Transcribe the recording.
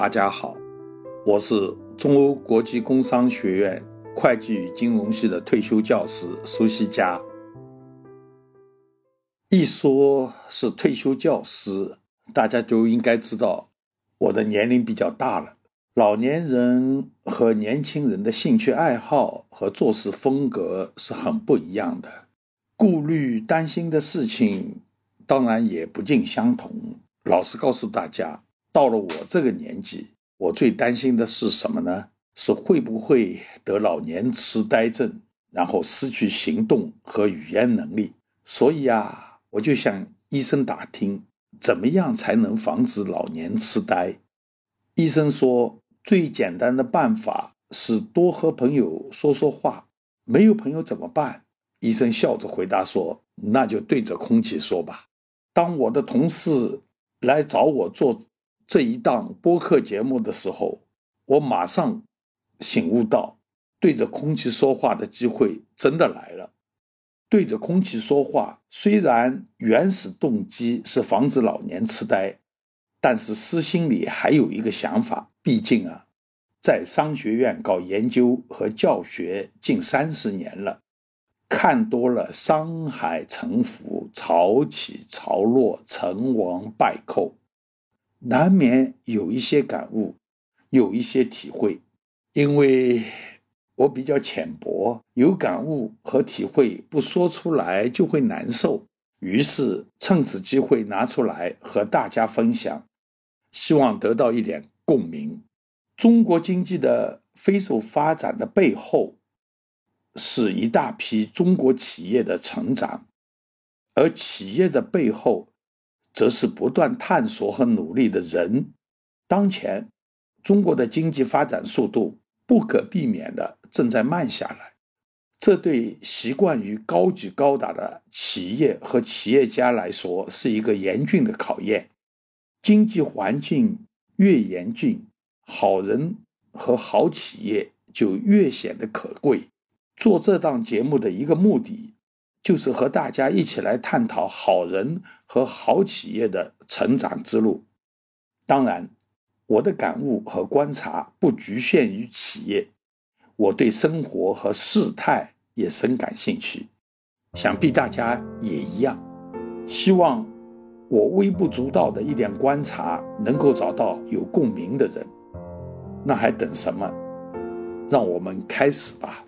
大家好，我是中欧国际工商学院会计与金融系的退休教师苏西佳。一说是退休教师，大家就应该知道我的年龄比较大了。老年人和年轻人的兴趣爱好和做事风格是很不一样的，顾虑担心的事情当然也不尽相同。老实告诉大家。到了我这个年纪，我最担心的是什么呢？是会不会得老年痴呆症，然后失去行动和语言能力。所以啊，我就向医生打听，怎么样才能防止老年痴呆？医生说，最简单的办法是多和朋友说说话。没有朋友怎么办？医生笑着回答说：“那就对着空气说吧。”当我的同事来找我做。这一档播客节目的时候，我马上醒悟到，对着空气说话的机会真的来了。对着空气说话，虽然原始动机是防止老年痴呆，但是私心里还有一个想法。毕竟啊，在商学院搞研究和教学近三十年了，看多了商海沉浮、潮起潮落、成王败寇。难免有一些感悟，有一些体会，因为我比较浅薄，有感悟和体会不说出来就会难受。于是趁此机会拿出来和大家分享，希望得到一点共鸣。中国经济的飞速发展的背后，是一大批中国企业的成长，而企业的背后。则是不断探索和努力的人。当前，中国的经济发展速度不可避免的正在慢下来，这对习惯于高举高打的企业和企业家来说是一个严峻的考验。经济环境越严峻，好人和好企业就越显得可贵。做这档节目的一个目的。就是和大家一起来探讨好人和好企业的成长之路。当然，我的感悟和观察不局限于企业，我对生活和事态也深感兴趣，想必大家也一样。希望我微不足道的一点观察能够找到有共鸣的人。那还等什么？让我们开始吧。